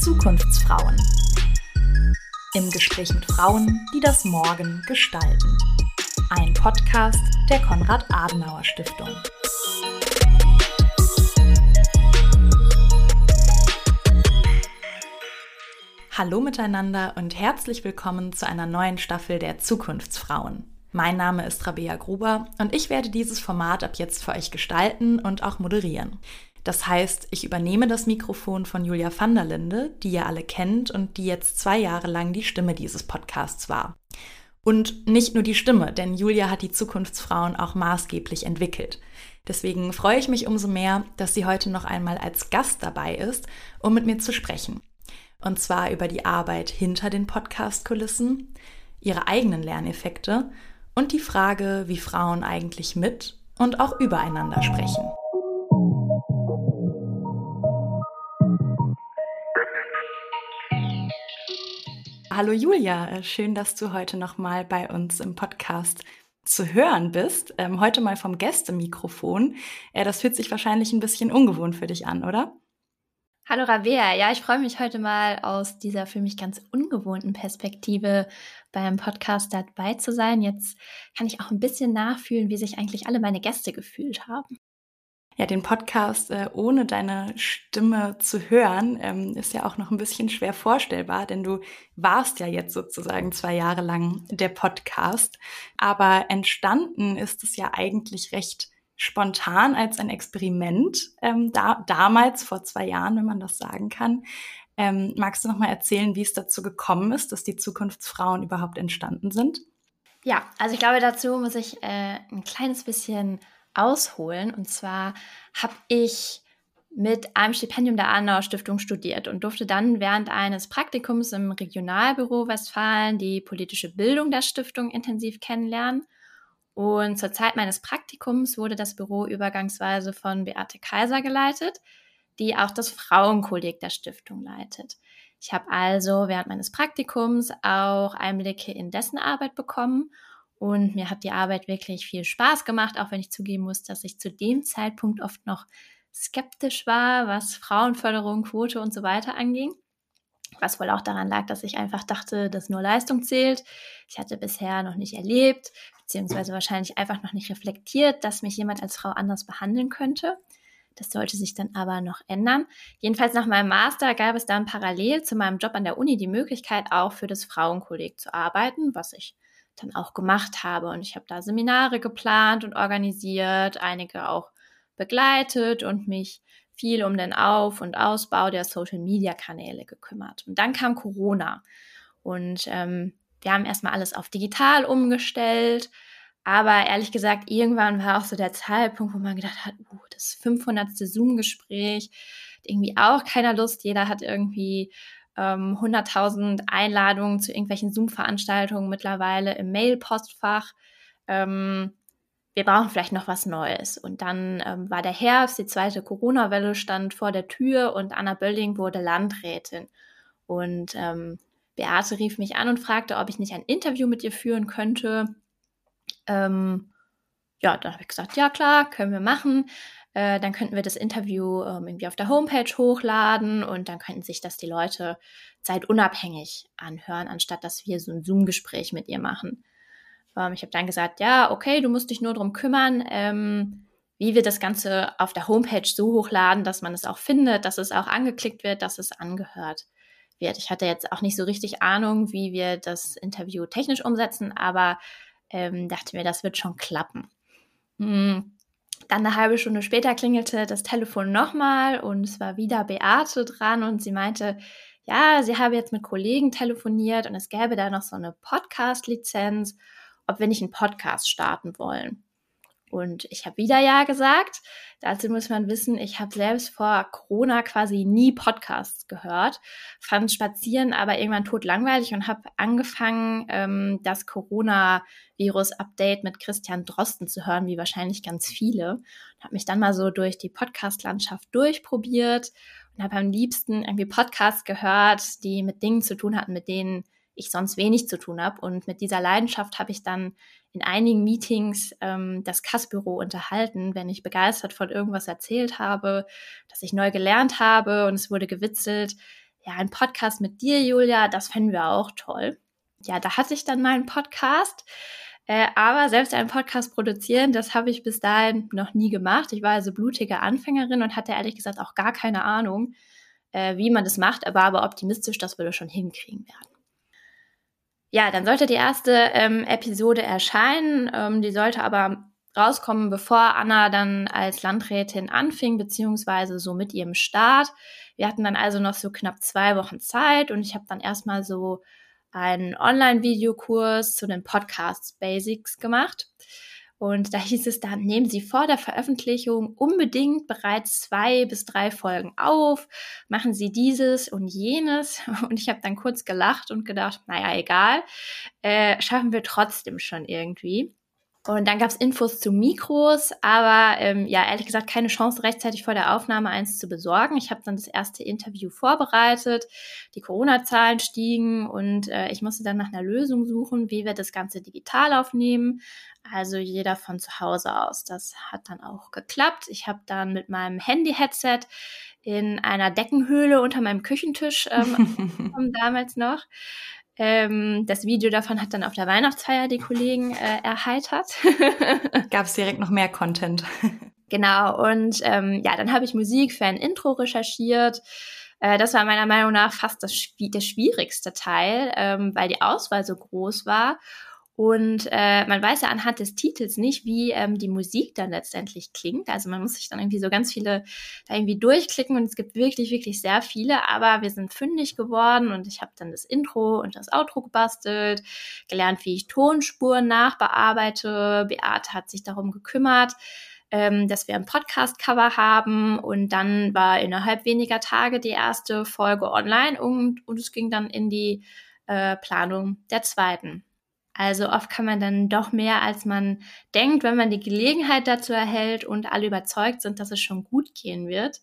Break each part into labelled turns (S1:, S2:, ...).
S1: Zukunftsfrauen. Im Gespräch mit Frauen, die das Morgen gestalten. Ein Podcast der Konrad-Adenauer-Stiftung. Hallo miteinander und herzlich willkommen zu einer neuen Staffel der Zukunftsfrauen. Mein Name ist Rabea Gruber und ich werde dieses Format ab jetzt für euch gestalten und auch moderieren. Das heißt, ich übernehme das Mikrofon von Julia van der Linde, die ihr alle kennt und die jetzt zwei Jahre lang die Stimme dieses Podcasts war. Und nicht nur die Stimme, denn Julia hat die Zukunftsfrauen auch maßgeblich entwickelt. Deswegen freue ich mich umso mehr, dass sie heute noch einmal als Gast dabei ist, um mit mir zu sprechen. Und zwar über die Arbeit hinter den Podcast-Kulissen, ihre eigenen Lerneffekte und die Frage, wie Frauen eigentlich mit und auch übereinander sprechen. Hallo Julia, äh, schön, dass du heute nochmal bei uns im Podcast zu hören bist. Ähm, heute mal vom Gästemikrofon. Äh, das fühlt sich wahrscheinlich ein bisschen ungewohnt für dich an, oder?
S2: Hallo Rabea, ja, ich freue mich heute mal aus dieser für mich ganz ungewohnten Perspektive beim Podcast dabei zu sein. Jetzt kann ich auch ein bisschen nachfühlen, wie sich eigentlich alle meine Gäste gefühlt haben.
S1: Ja, den Podcast äh, ohne deine Stimme zu hören, ähm, ist ja auch noch ein bisschen schwer vorstellbar, denn du warst ja jetzt sozusagen zwei Jahre lang der Podcast. Aber entstanden ist es ja eigentlich recht spontan als ein Experiment, ähm, da, damals vor zwei Jahren, wenn man das sagen kann. Ähm, magst du noch mal erzählen, wie es dazu gekommen ist, dass die Zukunftsfrauen überhaupt entstanden sind?
S2: Ja, also ich glaube, dazu muss ich äh, ein kleines bisschen ausholen. Und zwar habe ich mit einem Stipendium der Adenauer Stiftung studiert und durfte dann während eines Praktikums im Regionalbüro Westfalen die politische Bildung der Stiftung intensiv kennenlernen. Und zur Zeit meines Praktikums wurde das Büro übergangsweise von Beate Kaiser geleitet, die auch das Frauenkolleg der Stiftung leitet. Ich habe also während meines Praktikums auch Einblicke in dessen Arbeit bekommen und mir hat die Arbeit wirklich viel Spaß gemacht, auch wenn ich zugeben muss, dass ich zu dem Zeitpunkt oft noch skeptisch war, was Frauenförderung, Quote und so weiter anging. Was wohl auch daran lag, dass ich einfach dachte, dass nur Leistung zählt. Ich hatte bisher noch nicht erlebt, beziehungsweise wahrscheinlich einfach noch nicht reflektiert, dass mich jemand als Frau anders behandeln könnte. Das sollte sich dann aber noch ändern. Jedenfalls nach meinem Master gab es dann parallel zu meinem Job an der Uni die Möglichkeit, auch für das Frauenkolleg zu arbeiten, was ich dann auch gemacht habe. Und ich habe da Seminare geplant und organisiert, einige auch begleitet und mich viel um den Auf- und Ausbau der Social-Media-Kanäle gekümmert. Und dann kam Corona und ähm, wir haben erstmal alles auf digital umgestellt. Aber ehrlich gesagt, irgendwann war auch so der Zeitpunkt, wo man gedacht hat, uh, das 500. Zoom-Gespräch, irgendwie auch keiner Lust. Jeder hat irgendwie ähm, 100.000 Einladungen zu irgendwelchen Zoom-Veranstaltungen mittlerweile im Mail-Postfach. Ähm, wir brauchen vielleicht noch was Neues. Und dann ähm, war der Herbst, die zweite Corona-Welle stand vor der Tür und Anna Bölling wurde Landrätin. Und ähm, Beate rief mich an und fragte, ob ich nicht ein Interview mit ihr führen könnte. Ähm, ja, dann habe ich gesagt, ja klar, können wir machen. Äh, dann könnten wir das Interview ähm, irgendwie auf der Homepage hochladen und dann könnten sich das die Leute zeitunabhängig anhören, anstatt dass wir so ein Zoom-Gespräch mit ihr machen. Ähm, ich habe dann gesagt, ja, okay, du musst dich nur darum kümmern, ähm, wie wir das Ganze auf der Homepage so hochladen, dass man es auch findet, dass es auch angeklickt wird, dass es angehört wird. Ich hatte jetzt auch nicht so richtig Ahnung, wie wir das Interview technisch umsetzen, aber ähm, dachte mir, das wird schon klappen. Hm. Dann eine halbe Stunde später klingelte das Telefon nochmal und es war wieder Beate dran und sie meinte, ja, sie habe jetzt mit Kollegen telefoniert und es gäbe da noch so eine Podcast-Lizenz ob wir nicht einen Podcast starten wollen. Und ich habe wieder Ja gesagt. Dazu muss man wissen, ich habe selbst vor Corona quasi nie Podcasts gehört, fand Spazieren aber irgendwann tot langweilig und habe angefangen, ähm, das Corona-Virus-Update mit Christian Drosten zu hören, wie wahrscheinlich ganz viele. Habe mich dann mal so durch die Podcast-Landschaft durchprobiert und habe am liebsten irgendwie Podcasts gehört, die mit Dingen zu tun hatten, mit denen ich sonst wenig zu tun habe. Und mit dieser Leidenschaft habe ich dann in einigen Meetings ähm, das Kassbüro unterhalten, wenn ich begeistert von irgendwas erzählt habe, dass ich neu gelernt habe und es wurde gewitzelt. Ja, ein Podcast mit dir, Julia, das fänden wir auch toll. Ja, da hatte ich dann meinen Podcast. Äh, aber selbst einen Podcast produzieren, das habe ich bis dahin noch nie gemacht. Ich war also blutige Anfängerin und hatte ehrlich gesagt auch gar keine Ahnung, äh, wie man das macht, war aber optimistisch, dass wir das schon hinkriegen werden. Ja, dann sollte die erste ähm, Episode erscheinen. Ähm, die sollte aber rauskommen, bevor Anna dann als Landrätin anfing, beziehungsweise so mit ihrem Start. Wir hatten dann also noch so knapp zwei Wochen Zeit und ich habe dann erstmal so einen Online-Videokurs zu den Podcasts Basics gemacht. Und da hieß es dann, nehmen Sie vor der Veröffentlichung unbedingt bereits zwei bis drei Folgen auf, machen Sie dieses und jenes. Und ich habe dann kurz gelacht und gedacht, naja, egal, äh, schaffen wir trotzdem schon irgendwie. Und dann gab es Infos zu Mikros, aber ähm, ja, ehrlich gesagt, keine Chance, rechtzeitig vor der Aufnahme eins zu besorgen. Ich habe dann das erste Interview vorbereitet, die Corona-Zahlen stiegen und äh, ich musste dann nach einer Lösung suchen, wie wir das Ganze digital aufnehmen. Also jeder von zu Hause aus. Das hat dann auch geklappt. Ich habe dann mit meinem Handy-Headset in einer Deckenhöhle unter meinem Küchentisch ähm, damals noch ähm, das Video davon hat dann auf der Weihnachtsfeier die Kollegen äh, erheitert.
S1: Gab es direkt noch mehr Content.
S2: genau, und ähm, ja, dann habe ich Musik für ein Intro recherchiert. Äh, das war meiner Meinung nach fast das, der schwierigste Teil, ähm, weil die Auswahl so groß war. Und äh, man weiß ja anhand des Titels nicht, wie ähm, die Musik dann letztendlich klingt. Also man muss sich dann irgendwie so ganz viele da irgendwie durchklicken und es gibt wirklich, wirklich sehr viele. Aber wir sind fündig geworden und ich habe dann das Intro und das Outro gebastelt, gelernt, wie ich Tonspuren nachbearbeite. Beate hat sich darum gekümmert, ähm, dass wir ein Podcast-Cover haben und dann war innerhalb weniger Tage die erste Folge online und, und es ging dann in die äh, Planung der zweiten. Also oft kann man dann doch mehr, als man denkt, wenn man die Gelegenheit dazu erhält und alle überzeugt sind, dass es schon gut gehen wird.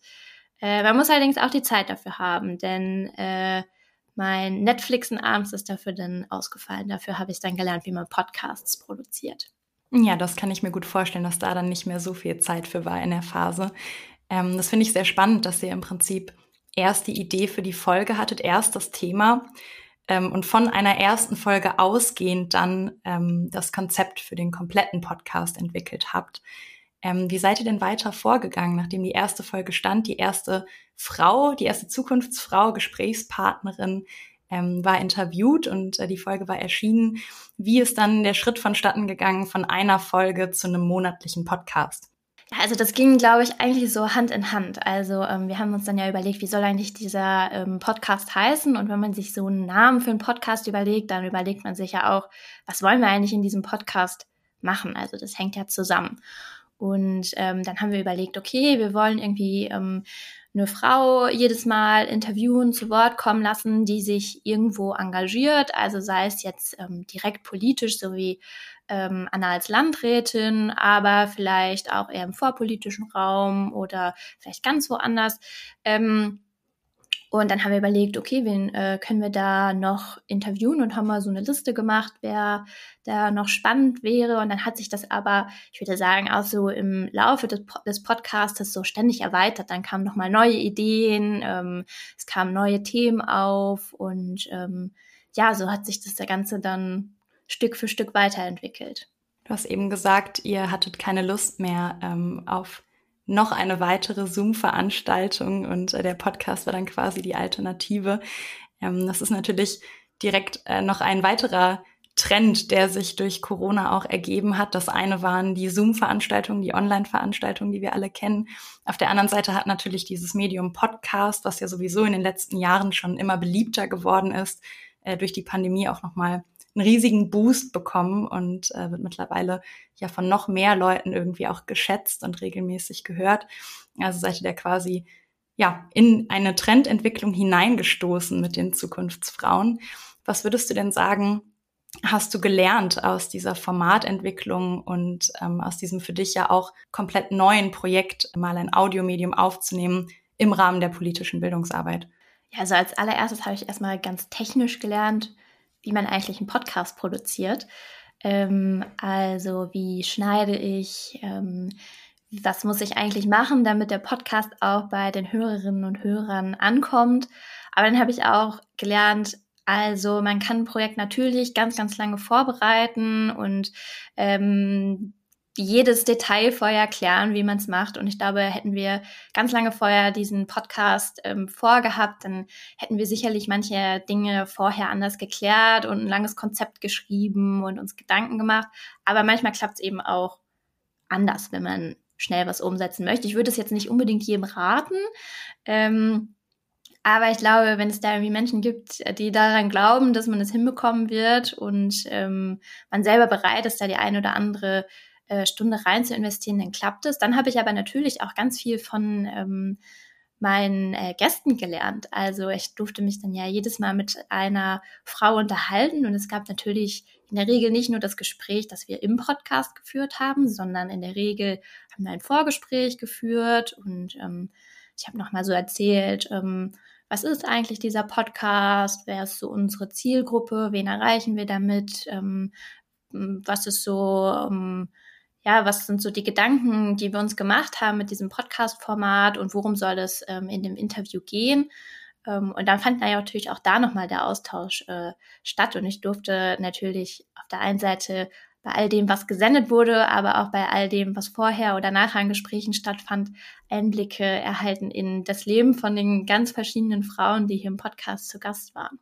S2: Äh, man muss allerdings auch die Zeit dafür haben, denn äh, mein Netflixen abends ist dafür dann ausgefallen. Dafür habe ich dann gelernt, wie man Podcasts produziert.
S1: Ja, das kann ich mir gut vorstellen, dass da dann nicht mehr so viel Zeit für war in der Phase. Ähm, das finde ich sehr spannend, dass ihr im Prinzip erst die Idee für die Folge hattet, erst das Thema ähm, und von einer ersten Folge ausgehend dann ähm, das Konzept für den kompletten Podcast entwickelt habt. Ähm, wie seid ihr denn weiter vorgegangen, nachdem die erste Folge stand? Die erste Frau, die erste Zukunftsfrau, Gesprächspartnerin ähm, war interviewt und äh, die Folge war erschienen. Wie ist dann der Schritt vonstatten gegangen von einer Folge zu einem monatlichen Podcast?
S2: Also das ging, glaube ich, eigentlich so Hand in Hand. Also ähm, wir haben uns dann ja überlegt, wie soll eigentlich dieser ähm, Podcast heißen? Und wenn man sich so einen Namen für einen Podcast überlegt, dann überlegt man sich ja auch, was wollen wir eigentlich in diesem Podcast machen? Also das hängt ja zusammen. Und ähm, dann haben wir überlegt, okay, wir wollen irgendwie ähm, eine Frau jedes Mal interviewen, zu Wort kommen lassen, die sich irgendwo engagiert, also sei es jetzt ähm, direkt politisch, so wie ähm, Anna als Landrätin, aber vielleicht auch eher im vorpolitischen Raum oder vielleicht ganz woanders. Ähm, und dann haben wir überlegt, okay, wen äh, können wir da noch interviewen und haben mal so eine Liste gemacht, wer da noch spannend wäre. Und dann hat sich das aber, ich würde sagen, auch so im Laufe des, des Podcastes so ständig erweitert. Dann kamen nochmal neue Ideen, ähm, es kamen neue Themen auf und ähm, ja, so hat sich das der Ganze dann Stück für Stück weiterentwickelt.
S1: Du hast eben gesagt, ihr hattet keine Lust mehr ähm, auf noch eine weitere Zoom-Veranstaltung und äh, der Podcast war dann quasi die Alternative. Ähm, das ist natürlich direkt äh, noch ein weiterer Trend, der sich durch Corona auch ergeben hat. Das eine waren die Zoom-Veranstaltungen, die Online-Veranstaltungen, die wir alle kennen. Auf der anderen Seite hat natürlich dieses Medium Podcast, was ja sowieso in den letzten Jahren schon immer beliebter geworden ist, äh, durch die Pandemie auch nochmal einen riesigen Boost bekommen und äh, wird mittlerweile ja von noch mehr Leuten irgendwie auch geschätzt und regelmäßig gehört. Also seid ihr da quasi ja in eine Trendentwicklung hineingestoßen mit den Zukunftsfrauen. Was würdest du denn sagen, hast du gelernt aus dieser Formatentwicklung und ähm, aus diesem für dich ja auch komplett neuen Projekt, mal ein Audiomedium aufzunehmen im Rahmen der politischen Bildungsarbeit?
S2: Ja, also als allererstes habe ich erstmal ganz technisch gelernt, wie man eigentlich einen Podcast produziert. Ähm, also wie schneide ich, ähm, was muss ich eigentlich machen, damit der Podcast auch bei den Hörerinnen und Hörern ankommt. Aber dann habe ich auch gelernt, also man kann ein Projekt natürlich ganz, ganz lange vorbereiten und ähm, jedes Detail vorher klären, wie man es macht. Und ich glaube, hätten wir ganz lange vorher diesen Podcast ähm, vorgehabt, dann hätten wir sicherlich manche Dinge vorher anders geklärt und ein langes Konzept geschrieben und uns Gedanken gemacht. Aber manchmal klappt es eben auch anders, wenn man schnell was umsetzen möchte. Ich würde es jetzt nicht unbedingt jedem raten. Ähm, aber ich glaube, wenn es da irgendwie Menschen gibt, die daran glauben, dass man es hinbekommen wird und ähm, man selber bereit ist, da die eine oder andere äh, Stunde rein zu investieren, dann klappt es. Dann habe ich aber natürlich auch ganz viel von ähm, meinen äh, Gästen gelernt. Also ich durfte mich dann ja jedes Mal mit einer Frau unterhalten und es gab natürlich in der Regel nicht nur das Gespräch, das wir im Podcast geführt haben, sondern in der Regel haben wir ein Vorgespräch geführt und ähm, ich habe nochmal so erzählt, ähm, was ist eigentlich dieser Podcast, wer ist so unsere Zielgruppe, wen erreichen wir damit, ähm, was ist so ähm, ja, was sind so die Gedanken, die wir uns gemacht haben mit diesem Podcast-Format und worum soll es ähm, in dem Interview gehen? Ähm, und dann fand natürlich auch da nochmal der Austausch äh, statt und ich durfte natürlich auf der einen Seite bei all dem, was gesendet wurde, aber auch bei all dem, was vorher oder nachher in Gesprächen stattfand, Einblicke erhalten in das Leben von den ganz verschiedenen Frauen, die hier im Podcast zu Gast waren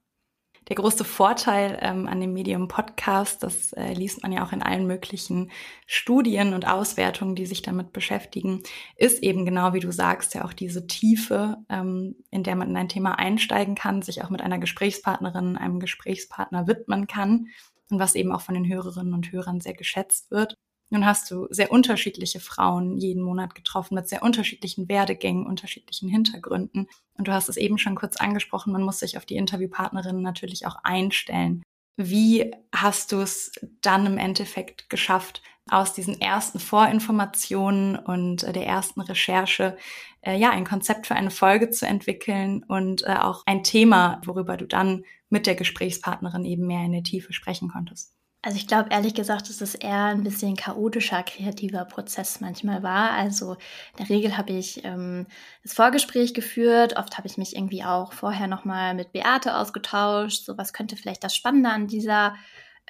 S1: der große Vorteil ähm, an dem Medium Podcast, das äh, liest man ja auch in allen möglichen Studien und Auswertungen, die sich damit beschäftigen, ist eben genau wie du sagst, ja auch diese Tiefe, ähm, in der man in ein Thema einsteigen kann, sich auch mit einer Gesprächspartnerin, einem Gesprächspartner widmen kann und was eben auch von den Hörerinnen und Hörern sehr geschätzt wird. Nun hast du sehr unterschiedliche Frauen jeden Monat getroffen mit sehr unterschiedlichen Werdegängen, unterschiedlichen Hintergründen. Und du hast es eben schon kurz angesprochen, man muss sich auf die Interviewpartnerinnen natürlich auch einstellen. Wie hast du es dann im Endeffekt geschafft, aus diesen ersten Vorinformationen und äh, der ersten Recherche äh, ja ein Konzept für eine Folge zu entwickeln und äh, auch ein Thema, worüber du dann mit der Gesprächspartnerin eben mehr in der Tiefe sprechen konntest?
S2: Also ich glaube ehrlich gesagt, dass es eher ein bisschen chaotischer kreativer Prozess manchmal war. Also in der Regel habe ich ähm, das Vorgespräch geführt. Oft habe ich mich irgendwie auch vorher nochmal mit Beate ausgetauscht. So was könnte vielleicht das Spannende an dieser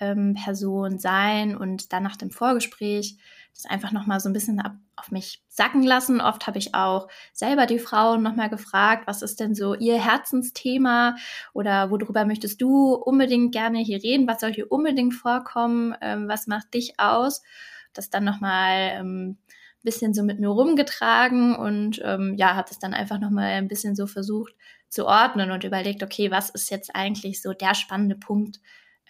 S2: ähm, Person sein. Und dann nach dem Vorgespräch das einfach nochmal so ein bisschen ab, auf mich sacken lassen. Oft habe ich auch selber die Frauen nochmal gefragt, was ist denn so ihr Herzensthema oder worüber möchtest du unbedingt gerne hier reden? Was soll hier unbedingt vorkommen? Ähm, was macht dich aus? Das dann nochmal ähm, bisschen so mit mir rumgetragen und ähm, ja, habe das dann einfach nochmal ein bisschen so versucht zu ordnen und überlegt, okay, was ist jetzt eigentlich so der spannende Punkt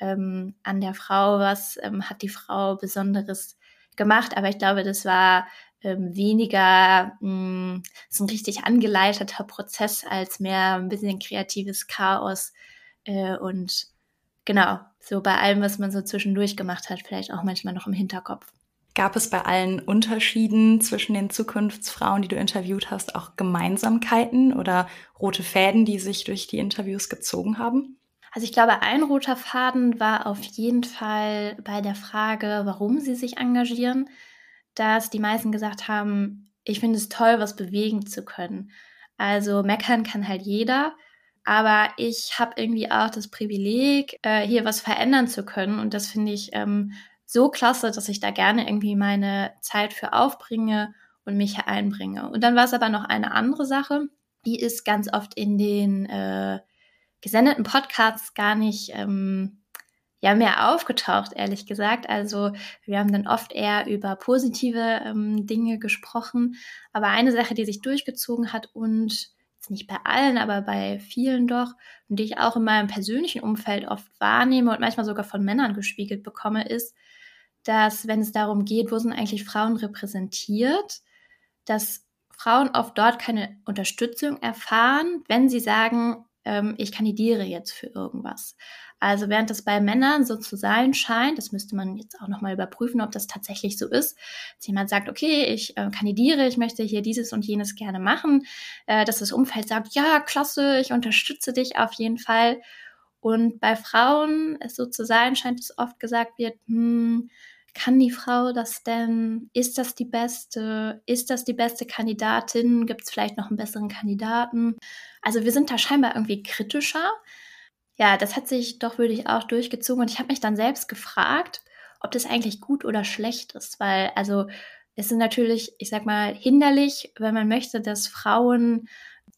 S2: ähm, an der Frau? Was ähm, hat die Frau Besonderes gemacht, aber ich glaube, das war ähm, weniger mh, hm, so ein richtig angeleiteter Prozess als mehr ein bisschen kreatives Chaos äh, und genau, so bei allem, was man so zwischendurch gemacht hat, vielleicht auch manchmal noch im Hinterkopf.
S1: Gab es bei allen Unterschieden zwischen den Zukunftsfrauen, die du interviewt hast, auch Gemeinsamkeiten oder rote Fäden, die sich durch die Interviews gezogen haben?
S2: Also ich glaube, ein roter Faden war auf jeden Fall bei der Frage, warum sie sich engagieren, dass die meisten gesagt haben, ich finde es toll, was bewegen zu können. Also meckern kann halt jeder, aber ich habe irgendwie auch das Privileg, äh, hier was verändern zu können und das finde ich ähm, so klasse, dass ich da gerne irgendwie meine Zeit für aufbringe und mich einbringe. Und dann war es aber noch eine andere Sache, die ist ganz oft in den äh, gesendeten Podcasts gar nicht ähm, ja mehr aufgetaucht, ehrlich gesagt. Also wir haben dann oft eher über positive ähm, Dinge gesprochen. Aber eine Sache, die sich durchgezogen hat und nicht bei allen, aber bei vielen doch, und die ich auch in meinem persönlichen Umfeld oft wahrnehme und manchmal sogar von Männern gespiegelt bekomme, ist, dass wenn es darum geht, wo sind eigentlich Frauen repräsentiert, dass Frauen oft dort keine Unterstützung erfahren, wenn sie sagen, ähm, ich kandidiere jetzt für irgendwas. Also während das bei Männern so zu sein scheint, das müsste man jetzt auch nochmal überprüfen, ob das tatsächlich so ist, dass jemand sagt, okay, ich äh, kandidiere, ich möchte hier dieses und jenes gerne machen, äh, dass das Umfeld sagt, ja, klasse, ich unterstütze dich auf jeden Fall. Und bei Frauen, es so zu sein, scheint es oft gesagt wird, hm, kann die Frau das denn? Ist das die beste? Ist das die beste Kandidatin? Gibt es vielleicht noch einen besseren Kandidaten? Also wir sind da scheinbar irgendwie kritischer. Ja, das hat sich doch wirklich auch durchgezogen und ich habe mich dann selbst gefragt, ob das eigentlich gut oder schlecht ist, weil also es ist natürlich, ich sag mal, hinderlich, wenn man möchte, dass Frauen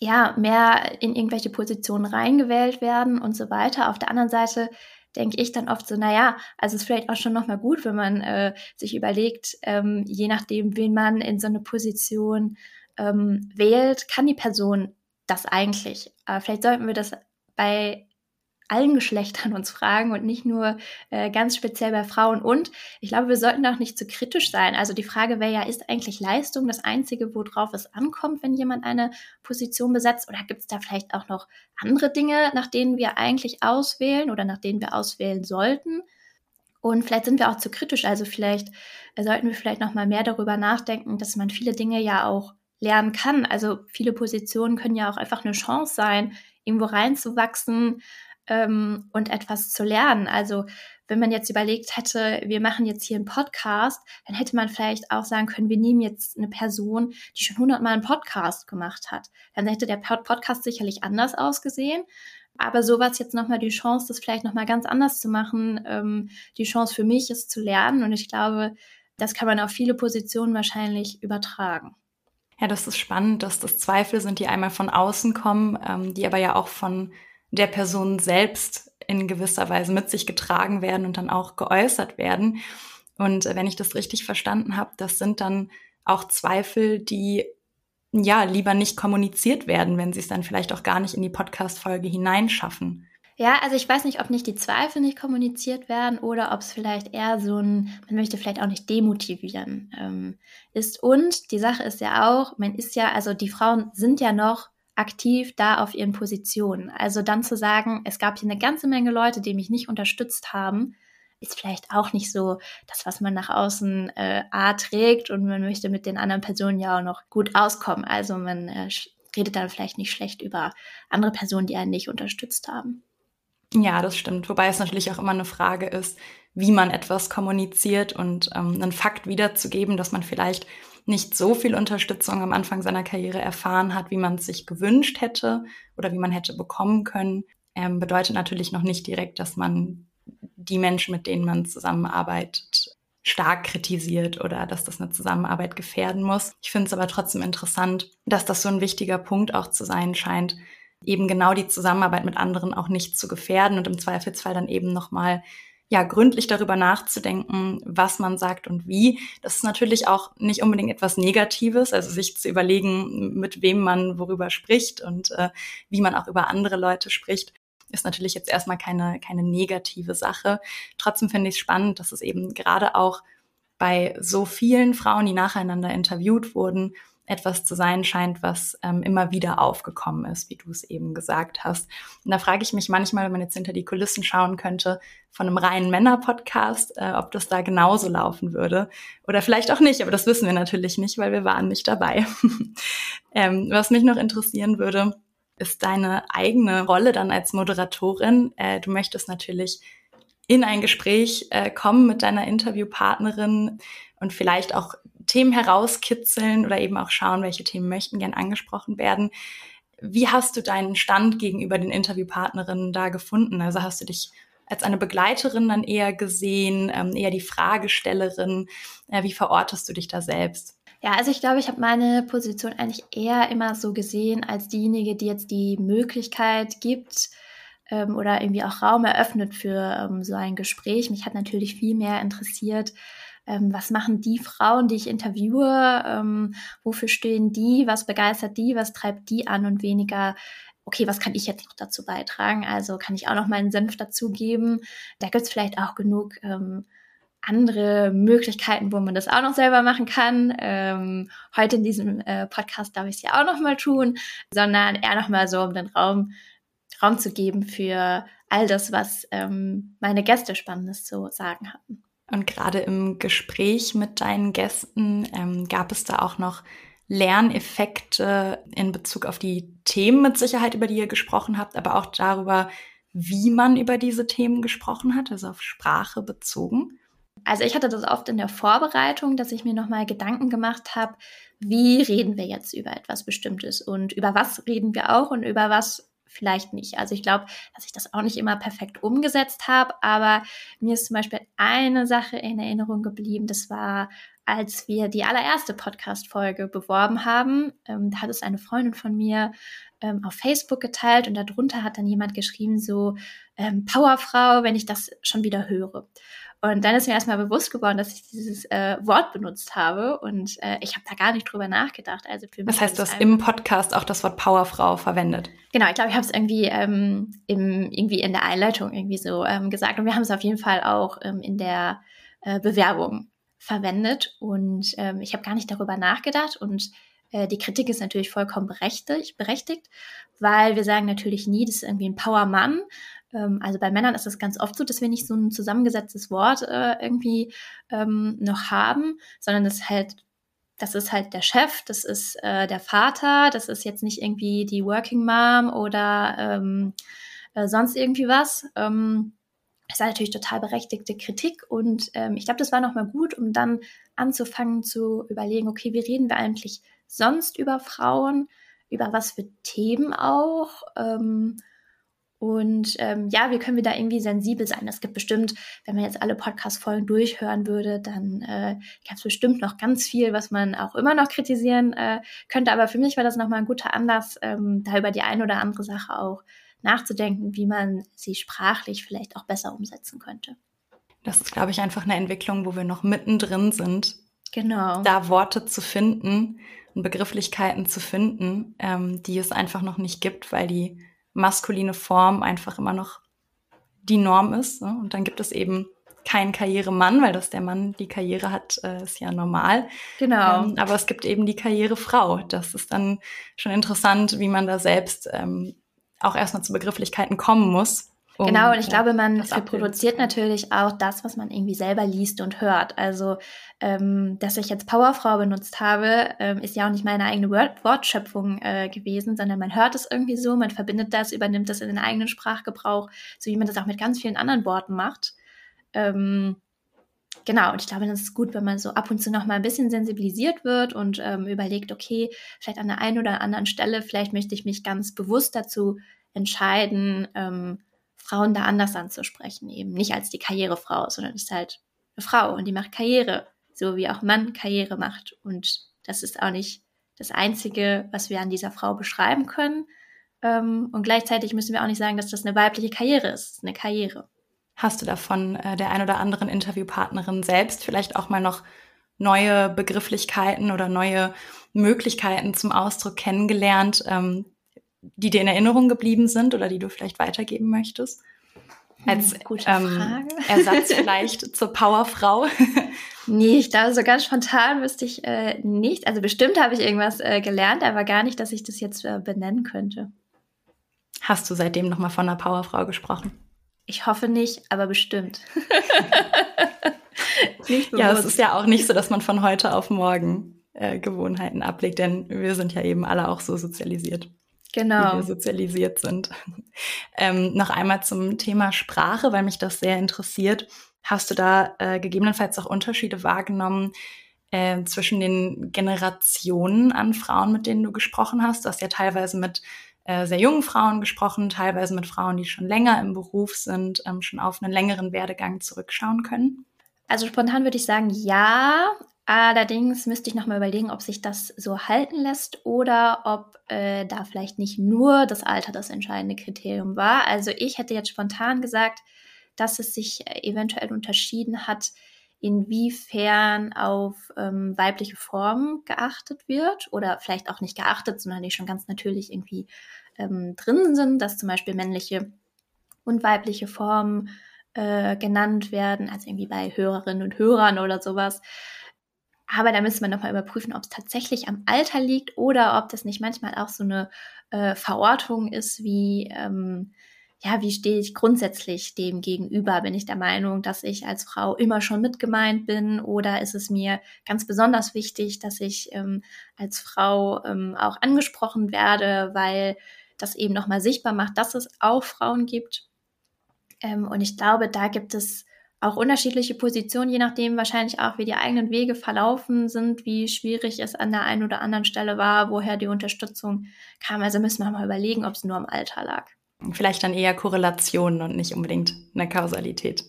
S2: ja mehr in irgendwelche Positionen reingewählt werden und so weiter. Auf der anderen Seite denke ich dann oft so, naja, also es ist vielleicht auch schon nochmal gut, wenn man äh, sich überlegt, ähm, je nachdem, wen man in so eine Position ähm, wählt, kann die Person das eigentlich. Aber vielleicht sollten wir das bei allen Geschlechtern uns fragen und nicht nur äh, ganz speziell bei Frauen. Und ich glaube, wir sollten auch nicht zu kritisch sein. Also die Frage wäre ja, ist eigentlich Leistung das Einzige, worauf es ankommt, wenn jemand eine Position besetzt? Oder gibt es da vielleicht auch noch andere Dinge, nach denen wir eigentlich auswählen oder nach denen wir auswählen sollten? Und vielleicht sind wir auch zu kritisch. Also vielleicht äh, sollten wir vielleicht noch mal mehr darüber nachdenken, dass man viele Dinge ja auch lernen kann. Also viele Positionen können ja auch einfach eine Chance sein, irgendwo reinzuwachsen, ähm, und etwas zu lernen. Also wenn man jetzt überlegt hätte, wir machen jetzt hier einen Podcast, dann hätte man vielleicht auch sagen können, wir nehmen jetzt eine Person, die schon hundertmal einen Podcast gemacht hat. Dann hätte der Podcast sicherlich anders ausgesehen. Aber so war es jetzt nochmal die Chance, das vielleicht nochmal ganz anders zu machen. Ähm, die Chance für mich ist zu lernen. Und ich glaube, das kann man auf viele Positionen wahrscheinlich übertragen.
S1: Ja, das ist spannend, dass das Zweifel sind, die einmal von außen kommen, ähm, die aber ja auch von der Person selbst in gewisser Weise mit sich getragen werden und dann auch geäußert werden. Und wenn ich das richtig verstanden habe, das sind dann auch Zweifel, die ja lieber nicht kommuniziert werden, wenn sie es dann vielleicht auch gar nicht in die Podcast-Folge hineinschaffen.
S2: Ja, also ich weiß nicht, ob nicht die Zweifel nicht kommuniziert werden oder ob es vielleicht eher so ein, man möchte vielleicht auch nicht demotivieren ähm, ist. Und die Sache ist ja auch, man ist ja, also die Frauen sind ja noch aktiv da auf ihren Positionen. Also dann zu sagen, es gab hier eine ganze Menge Leute, die mich nicht unterstützt haben, ist vielleicht auch nicht so das, was man nach außen äh, A trägt und man möchte mit den anderen Personen ja auch noch gut auskommen. Also man äh, redet dann vielleicht nicht schlecht über andere Personen, die einen nicht unterstützt haben.
S1: Ja, das stimmt. Wobei es natürlich auch immer eine Frage ist, wie man etwas kommuniziert und ähm, einen Fakt wiederzugeben, dass man vielleicht nicht so viel Unterstützung am Anfang seiner Karriere erfahren hat, wie man es sich gewünscht hätte oder wie man hätte bekommen können, ähm, bedeutet natürlich noch nicht direkt, dass man die Menschen, mit denen man zusammenarbeitet, stark kritisiert oder dass das eine Zusammenarbeit gefährden muss. Ich finde es aber trotzdem interessant, dass das so ein wichtiger Punkt auch zu sein scheint, eben genau die Zusammenarbeit mit anderen auch nicht zu gefährden und im Zweifelsfall dann eben nochmal ja, gründlich darüber nachzudenken, was man sagt und wie. Das ist natürlich auch nicht unbedingt etwas Negatives, also sich zu überlegen, mit wem man worüber spricht und äh, wie man auch über andere Leute spricht, ist natürlich jetzt erstmal keine, keine negative Sache. Trotzdem finde ich es spannend, dass es eben gerade auch bei so vielen Frauen, die nacheinander interviewt wurden, etwas zu sein scheint, was ähm, immer wieder aufgekommen ist, wie du es eben gesagt hast. Und da frage ich mich manchmal, wenn man jetzt hinter die Kulissen schauen könnte, von einem reinen Männer-Podcast, äh, ob das da genauso laufen würde. Oder vielleicht auch nicht, aber das wissen wir natürlich nicht, weil wir waren nicht dabei. ähm, was mich noch interessieren würde, ist deine eigene Rolle dann als Moderatorin. Äh, du möchtest natürlich in ein Gespräch äh, kommen mit deiner Interviewpartnerin und vielleicht auch Themen herauskitzeln oder eben auch schauen, welche Themen möchten gern angesprochen werden. Wie hast du deinen Stand gegenüber den Interviewpartnerinnen da gefunden? Also hast du dich als eine Begleiterin dann eher gesehen, ähm, eher die Fragestellerin? Äh, wie verortest du dich da selbst?
S2: Ja, also ich glaube, ich habe meine Position eigentlich eher immer so gesehen als diejenige, die jetzt die Möglichkeit gibt ähm, oder irgendwie auch Raum eröffnet für ähm, so ein Gespräch. Mich hat natürlich viel mehr interessiert, ähm, was machen die Frauen, die ich interviewe, ähm, wofür stehen die, was begeistert die, was treibt die an und weniger, okay, was kann ich jetzt noch dazu beitragen? Also kann ich auch noch meinen Senf dazugeben? Da gibt es vielleicht auch genug ähm, andere Möglichkeiten, wo man das auch noch selber machen kann. Ähm, heute in diesem äh, Podcast darf ich es ja auch noch mal tun, sondern eher noch mal so, um den Raum, Raum zu geben für all das, was ähm, meine Gäste Spannendes zu sagen haben.
S1: Und gerade im Gespräch mit deinen Gästen ähm, gab es da auch noch Lerneffekte in Bezug auf die Themen mit Sicherheit, über die ihr gesprochen habt, aber auch darüber, wie man über diese Themen gesprochen hat, also auf Sprache bezogen?
S2: Also ich hatte das oft in der Vorbereitung, dass ich mir nochmal Gedanken gemacht habe, wie reden wir jetzt über etwas Bestimmtes und über was reden wir auch und über was vielleicht nicht. Also ich glaube, dass ich das auch nicht immer perfekt umgesetzt habe, aber mir ist zum Beispiel eine Sache in Erinnerung geblieben. Das war, als wir die allererste Podcast-Folge beworben haben. Ähm, da hat es eine Freundin von mir ähm, auf Facebook geteilt und darunter hat dann jemand geschrieben, so ähm, Powerfrau, wenn ich das schon wieder höre. Und dann ist mir erstmal bewusst geworden, dass ich dieses äh, Wort benutzt habe und äh, ich habe da gar nicht drüber nachgedacht. Also
S1: das heißt, du hast im Podcast auch das Wort Powerfrau verwendet.
S2: Genau, ich glaube, ich habe es irgendwie ähm, im, irgendwie in der Einleitung irgendwie so ähm, gesagt und wir haben es auf jeden Fall auch ähm, in der äh, Bewerbung verwendet und ähm, ich habe gar nicht darüber nachgedacht und äh, die Kritik ist natürlich vollkommen berechtigt, berechtigt, weil wir sagen natürlich nie, das ist irgendwie ein Powermann, ähm, also bei Männern ist es ganz oft so, dass wir nicht so ein zusammengesetztes Wort äh, irgendwie ähm, noch haben, sondern das halt das ist halt der Chef, das ist äh, der Vater, das ist jetzt nicht irgendwie die Working Mom oder ähm, äh, sonst irgendwie was. Ähm, das ist natürlich total berechtigte Kritik und ähm, ich glaube, das war nochmal gut, um dann anzufangen zu überlegen, okay, wie reden wir eigentlich sonst über Frauen, über was für Themen auch. Ähm, und ähm, ja, wie können wir da irgendwie sensibel sein? Es gibt bestimmt, wenn man jetzt alle Podcast-Folgen durchhören würde, dann äh, gab es bestimmt noch ganz viel, was man auch immer noch kritisieren äh, könnte. Aber für mich war das nochmal ein guter Anlass, ähm, da über die eine oder andere Sache auch nachzudenken, wie man sie sprachlich vielleicht auch besser umsetzen könnte.
S1: Das ist, glaube ich, einfach eine Entwicklung, wo wir noch mittendrin sind.
S2: Genau.
S1: Da Worte zu finden und Begrifflichkeiten zu finden, ähm, die es einfach noch nicht gibt, weil die maskuline Form einfach immer noch die Norm ist. Ne? Und dann gibt es eben keinen Karrieremann, weil das der Mann die Karriere hat, äh, ist ja normal.
S2: Genau.
S1: Ähm, aber es gibt eben die Karrierefrau. Das ist dann schon interessant, wie man da selbst ähm, auch erstmal zu Begrifflichkeiten kommen muss.
S2: Um, genau, und ich ja, glaube, man reproduziert natürlich auch das, was man irgendwie selber liest und hört. Also, ähm, dass ich jetzt Powerfrau benutzt habe, ähm, ist ja auch nicht meine eigene Wort Wortschöpfung äh, gewesen, sondern man hört es irgendwie so, man verbindet das, übernimmt das in den eigenen Sprachgebrauch, so wie man das auch mit ganz vielen anderen Worten macht. Ähm, genau, und ich glaube, das ist gut, wenn man so ab und zu noch mal ein bisschen sensibilisiert wird und ähm, überlegt, okay, vielleicht an der einen oder anderen Stelle, vielleicht möchte ich mich ganz bewusst dazu entscheiden, ähm, Frauen da anders anzusprechen, eben nicht als die Karrierefrau, sondern ist halt eine Frau und die macht Karriere, so wie auch Mann Karriere macht. Und das ist auch nicht das Einzige, was wir an dieser Frau beschreiben können. Ähm, und gleichzeitig müssen wir auch nicht sagen, dass das eine weibliche Karriere ist, eine Karriere.
S1: Hast du davon äh, der ein oder anderen Interviewpartnerin selbst vielleicht auch mal noch neue Begrifflichkeiten oder neue Möglichkeiten zum Ausdruck kennengelernt, ähm, die dir in Erinnerung geblieben sind oder die du vielleicht weitergeben möchtest? Als hm, ähm, Ersatz vielleicht zur Powerfrau?
S2: nee, ich glaube, so ganz spontan wüsste ich äh, nicht. Also bestimmt habe ich irgendwas äh, gelernt, aber gar nicht, dass ich das jetzt äh, benennen könnte.
S1: Hast du seitdem nochmal von einer Powerfrau gesprochen?
S2: Ich hoffe nicht, aber bestimmt.
S1: ja, es ist ja auch nicht so, dass man von heute auf morgen äh, Gewohnheiten ablegt, denn wir sind ja eben alle auch so sozialisiert
S2: genau.
S1: wie wir sozialisiert sind. Ähm, noch einmal zum Thema Sprache, weil mich das sehr interessiert. Hast du da äh, gegebenenfalls auch Unterschiede wahrgenommen äh, zwischen den Generationen an Frauen, mit denen du gesprochen hast? Du hast ja teilweise mit äh, sehr jungen Frauen gesprochen, teilweise mit Frauen, die schon länger im Beruf sind, ähm, schon auf einen längeren Werdegang zurückschauen können.
S2: Also spontan würde ich sagen, ja. Allerdings müsste ich nochmal überlegen, ob sich das so halten lässt oder ob äh, da vielleicht nicht nur das Alter das entscheidende Kriterium war. Also ich hätte jetzt spontan gesagt, dass es sich äh, eventuell unterschieden hat, inwiefern auf ähm, weibliche Formen geachtet wird oder vielleicht auch nicht geachtet, sondern die schon ganz natürlich irgendwie ähm, drin sind, dass zum Beispiel männliche und weibliche Formen äh, genannt werden, also irgendwie bei Hörerinnen und Hörern oder sowas. Aber da müsste man nochmal überprüfen, ob es tatsächlich am Alter liegt oder ob das nicht manchmal auch so eine äh, Verortung ist, wie, ähm, ja, wie stehe ich grundsätzlich dem gegenüber? Bin ich der Meinung, dass ich als Frau immer schon mitgemeint bin oder ist es mir ganz besonders wichtig, dass ich ähm, als Frau ähm, auch angesprochen werde, weil das eben nochmal sichtbar macht, dass es auch Frauen gibt? Ähm, und ich glaube, da gibt es auch unterschiedliche Positionen, je nachdem wahrscheinlich auch, wie die eigenen Wege verlaufen sind, wie schwierig es an der einen oder anderen Stelle war, woher die Unterstützung kam. Also müssen wir mal überlegen, ob es nur am Alter lag.
S1: Vielleicht dann eher Korrelationen und nicht unbedingt eine Kausalität.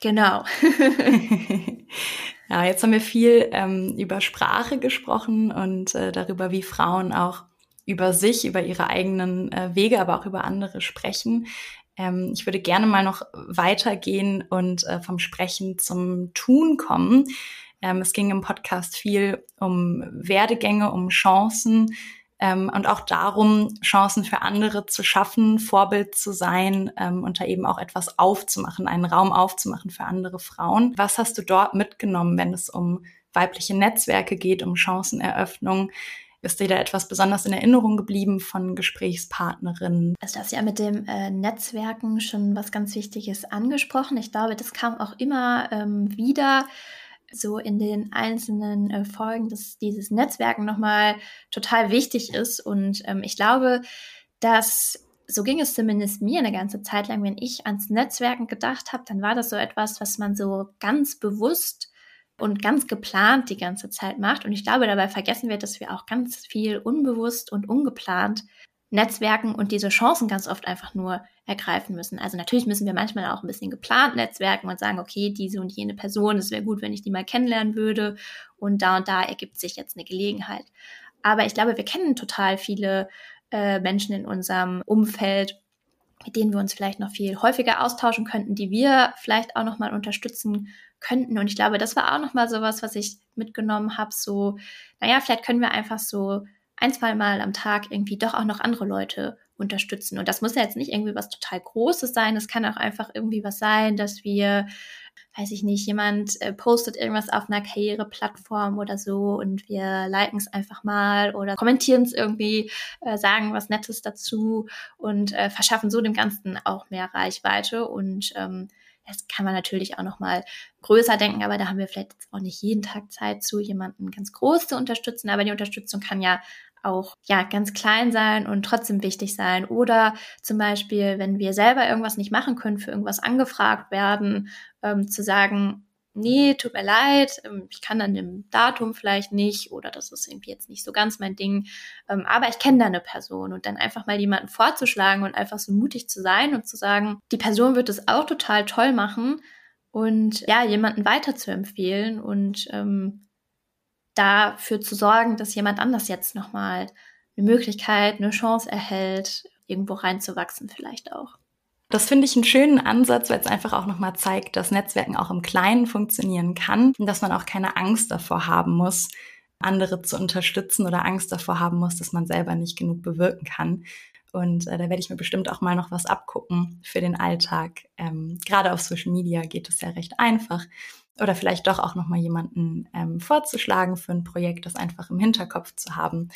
S2: Genau.
S1: ja, jetzt haben wir viel ähm, über Sprache gesprochen und äh, darüber, wie Frauen auch über sich, über ihre eigenen äh, Wege, aber auch über andere sprechen. Ähm, ich würde gerne mal noch weitergehen und äh, vom Sprechen zum Tun kommen. Ähm, es ging im Podcast viel um Werdegänge, um Chancen ähm, und auch darum, Chancen für andere zu schaffen, Vorbild zu sein ähm, und da eben auch etwas aufzumachen, einen Raum aufzumachen für andere Frauen. Was hast du dort mitgenommen, wenn es um weibliche Netzwerke geht, um Chanceneröffnung? Ist dir da etwas besonders in Erinnerung geblieben von Gesprächspartnerinnen?
S2: Also du hast ja mit dem äh, Netzwerken schon was ganz Wichtiges angesprochen. Ich glaube, das kam auch immer ähm, wieder so in den einzelnen äh, Folgen, dass dieses Netzwerken nochmal total wichtig ist. Und ähm, ich glaube, dass so ging es zumindest mir eine ganze Zeit lang, wenn ich ans Netzwerken gedacht habe, dann war das so etwas, was man so ganz bewusst und ganz geplant die ganze Zeit macht. Und ich glaube, dabei vergessen wir, dass wir auch ganz viel unbewusst und ungeplant Netzwerken und diese Chancen ganz oft einfach nur ergreifen müssen. Also natürlich müssen wir manchmal auch ein bisschen geplant netzwerken und sagen, okay, diese und jene Person, es wäre gut, wenn ich die mal kennenlernen würde und da und da ergibt sich jetzt eine Gelegenheit. Aber ich glaube, wir kennen total viele äh, Menschen in unserem Umfeld, mit denen wir uns vielleicht noch viel häufiger austauschen könnten, die wir vielleicht auch noch mal unterstützen könnten. Und ich glaube, das war auch nochmal sowas, was ich mitgenommen habe. So, naja, vielleicht können wir einfach so ein, zwei Mal am Tag irgendwie doch auch noch andere Leute unterstützen. Und das muss ja jetzt nicht irgendwie was total Großes sein. Es kann auch einfach irgendwie was sein, dass wir, weiß ich nicht, jemand äh, postet irgendwas auf einer Karriereplattform oder so und wir liken es einfach mal oder kommentieren es irgendwie, äh, sagen was Nettes dazu und äh, verschaffen so dem Ganzen auch mehr Reichweite. Und ähm, das kann man natürlich auch noch mal größer denken, aber da haben wir vielleicht auch nicht jeden Tag Zeit zu, jemanden ganz groß zu unterstützen. Aber die Unterstützung kann ja auch ja ganz klein sein und trotzdem wichtig sein. Oder zum Beispiel, wenn wir selber irgendwas nicht machen können, für irgendwas angefragt werden, ähm, zu sagen, nee, tut mir leid, ähm, ich kann an dem Datum vielleicht nicht oder das ist irgendwie jetzt nicht so ganz mein Ding, ähm, aber ich kenne da eine Person und dann einfach mal jemanden vorzuschlagen und einfach so mutig zu sein und zu sagen, die Person wird es auch total toll machen und ja, jemanden weiter zu empfehlen und ähm, dafür zu sorgen, dass jemand anders jetzt nochmal eine Möglichkeit, eine Chance erhält, irgendwo reinzuwachsen vielleicht auch.
S1: Das finde ich einen schönen Ansatz, weil es einfach auch nochmal zeigt, dass Netzwerken auch im Kleinen funktionieren kann und dass man auch keine Angst davor haben muss, andere zu unterstützen oder Angst davor haben muss, dass man selber nicht genug bewirken kann. Und äh, da werde ich mir bestimmt auch mal noch was abgucken für den Alltag. Ähm, Gerade auf Social Media geht es ja recht einfach. Oder vielleicht doch auch nochmal jemanden ähm, vorzuschlagen für ein Projekt, das einfach im Hinterkopf zu haben,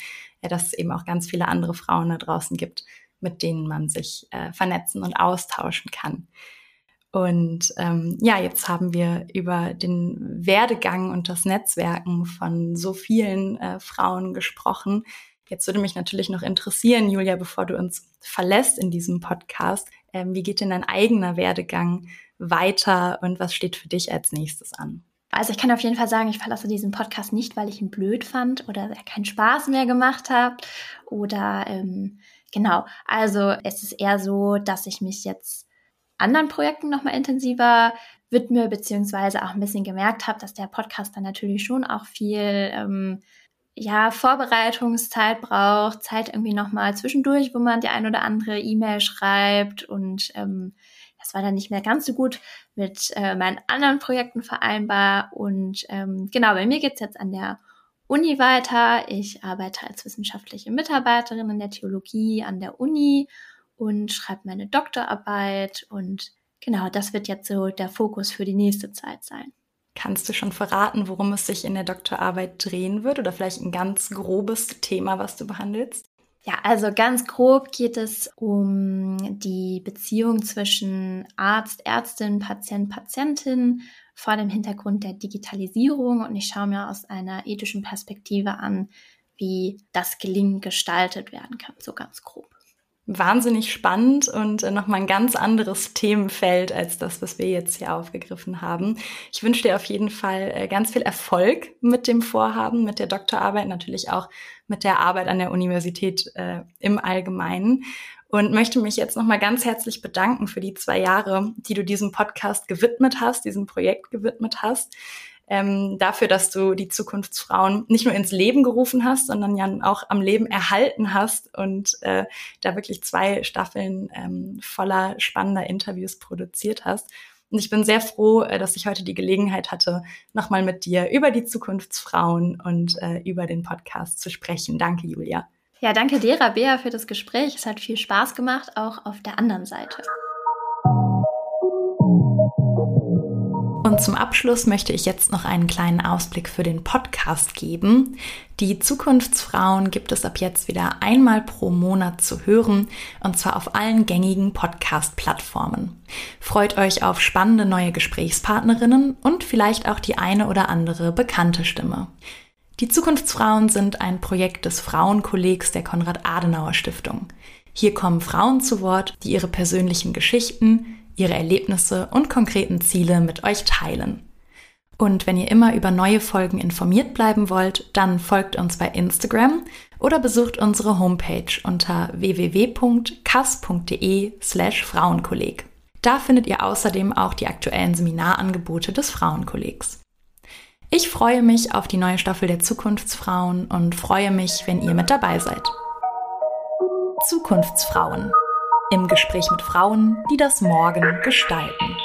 S1: ja, dass es eben auch ganz viele andere Frauen da draußen gibt, mit denen man sich äh, vernetzen und austauschen kann. Und ähm, ja, jetzt haben wir über den Werdegang und das Netzwerken von so vielen äh, Frauen gesprochen. Jetzt würde mich natürlich noch interessieren, Julia, bevor du uns verlässt in diesem Podcast, ähm, wie geht denn dein eigener Werdegang weiter und was steht für dich als nächstes an?
S2: Also ich kann auf jeden Fall sagen, ich verlasse diesen Podcast nicht, weil ich ihn blöd fand oder er keinen Spaß mehr gemacht hat oder ähm, Genau, also es ist eher so, dass ich mich jetzt anderen Projekten nochmal intensiver widme, beziehungsweise auch ein bisschen gemerkt habe, dass der Podcast dann natürlich schon auch viel ähm, ja, Vorbereitungszeit braucht, Zeit irgendwie nochmal zwischendurch, wo man die ein oder andere E-Mail schreibt und ähm, das war dann nicht mehr ganz so gut mit äh, meinen anderen Projekten vereinbar. Und ähm, genau, bei mir geht's jetzt an der Uni weiter. Ich arbeite als wissenschaftliche Mitarbeiterin in der Theologie an der Uni und schreibe meine Doktorarbeit. Und genau, das wird jetzt so der Fokus für die nächste Zeit sein.
S1: Kannst du schon verraten, worum es sich in der Doktorarbeit drehen wird oder vielleicht ein ganz grobes Thema, was du behandelst?
S2: Ja, also ganz grob geht es um die Beziehung zwischen Arzt, Ärztin, Patient, Patientin vor dem Hintergrund der Digitalisierung und ich schaue mir aus einer ethischen Perspektive an, wie das Gelingen gestaltet werden kann, so ganz grob.
S1: wahnsinnig spannend und äh, nochmal ein ganz anderes Themenfeld als das, was wir jetzt hier aufgegriffen haben. Ich wünsche dir auf jeden Fall äh, ganz viel Erfolg mit dem Vorhaben, mit der Doktorarbeit, natürlich auch mit der Arbeit an der Universität äh, im Allgemeinen und möchte mich jetzt nochmal ganz herzlich bedanken für die zwei Jahre, die du diesem Podcast gewidmet hast, diesem Projekt gewidmet hast ähm, dafür, dass du die Zukunftsfrauen nicht nur ins Leben gerufen hast, sondern ja auch am Leben erhalten hast und äh, da wirklich zwei Staffeln ähm, voller spannender Interviews produziert hast. Und ich bin sehr froh, äh, dass ich heute die Gelegenheit hatte, nochmal mit dir über die Zukunftsfrauen und äh, über den Podcast zu sprechen. Danke, Julia.
S2: Ja, danke dir, Rabea, für das Gespräch. Es hat viel Spaß gemacht, auch auf der anderen Seite.
S1: Und zum Abschluss möchte ich jetzt noch einen kleinen Ausblick für den Podcast geben. Die Zukunftsfrauen gibt es ab jetzt wieder einmal pro Monat zu hören und zwar auf allen gängigen Podcast-Plattformen. Freut euch auf spannende neue Gesprächspartnerinnen und vielleicht auch die eine oder andere bekannte Stimme. Die Zukunftsfrauen sind ein Projekt des Frauenkollegs der Konrad-Adenauer-Stiftung. Hier kommen Frauen zu Wort, die ihre persönlichen Geschichten, ihre Erlebnisse und konkreten Ziele mit euch teilen. Und wenn ihr immer über neue Folgen informiert bleiben wollt, dann folgt uns bei Instagram oder besucht unsere Homepage unter www.kass.de slash Frauenkolleg. Da findet ihr außerdem auch die aktuellen Seminarangebote des Frauenkollegs. Ich freue mich auf die neue Staffel der Zukunftsfrauen und freue mich, wenn ihr mit dabei seid. Zukunftsfrauen im Gespräch mit Frauen, die das Morgen gestalten.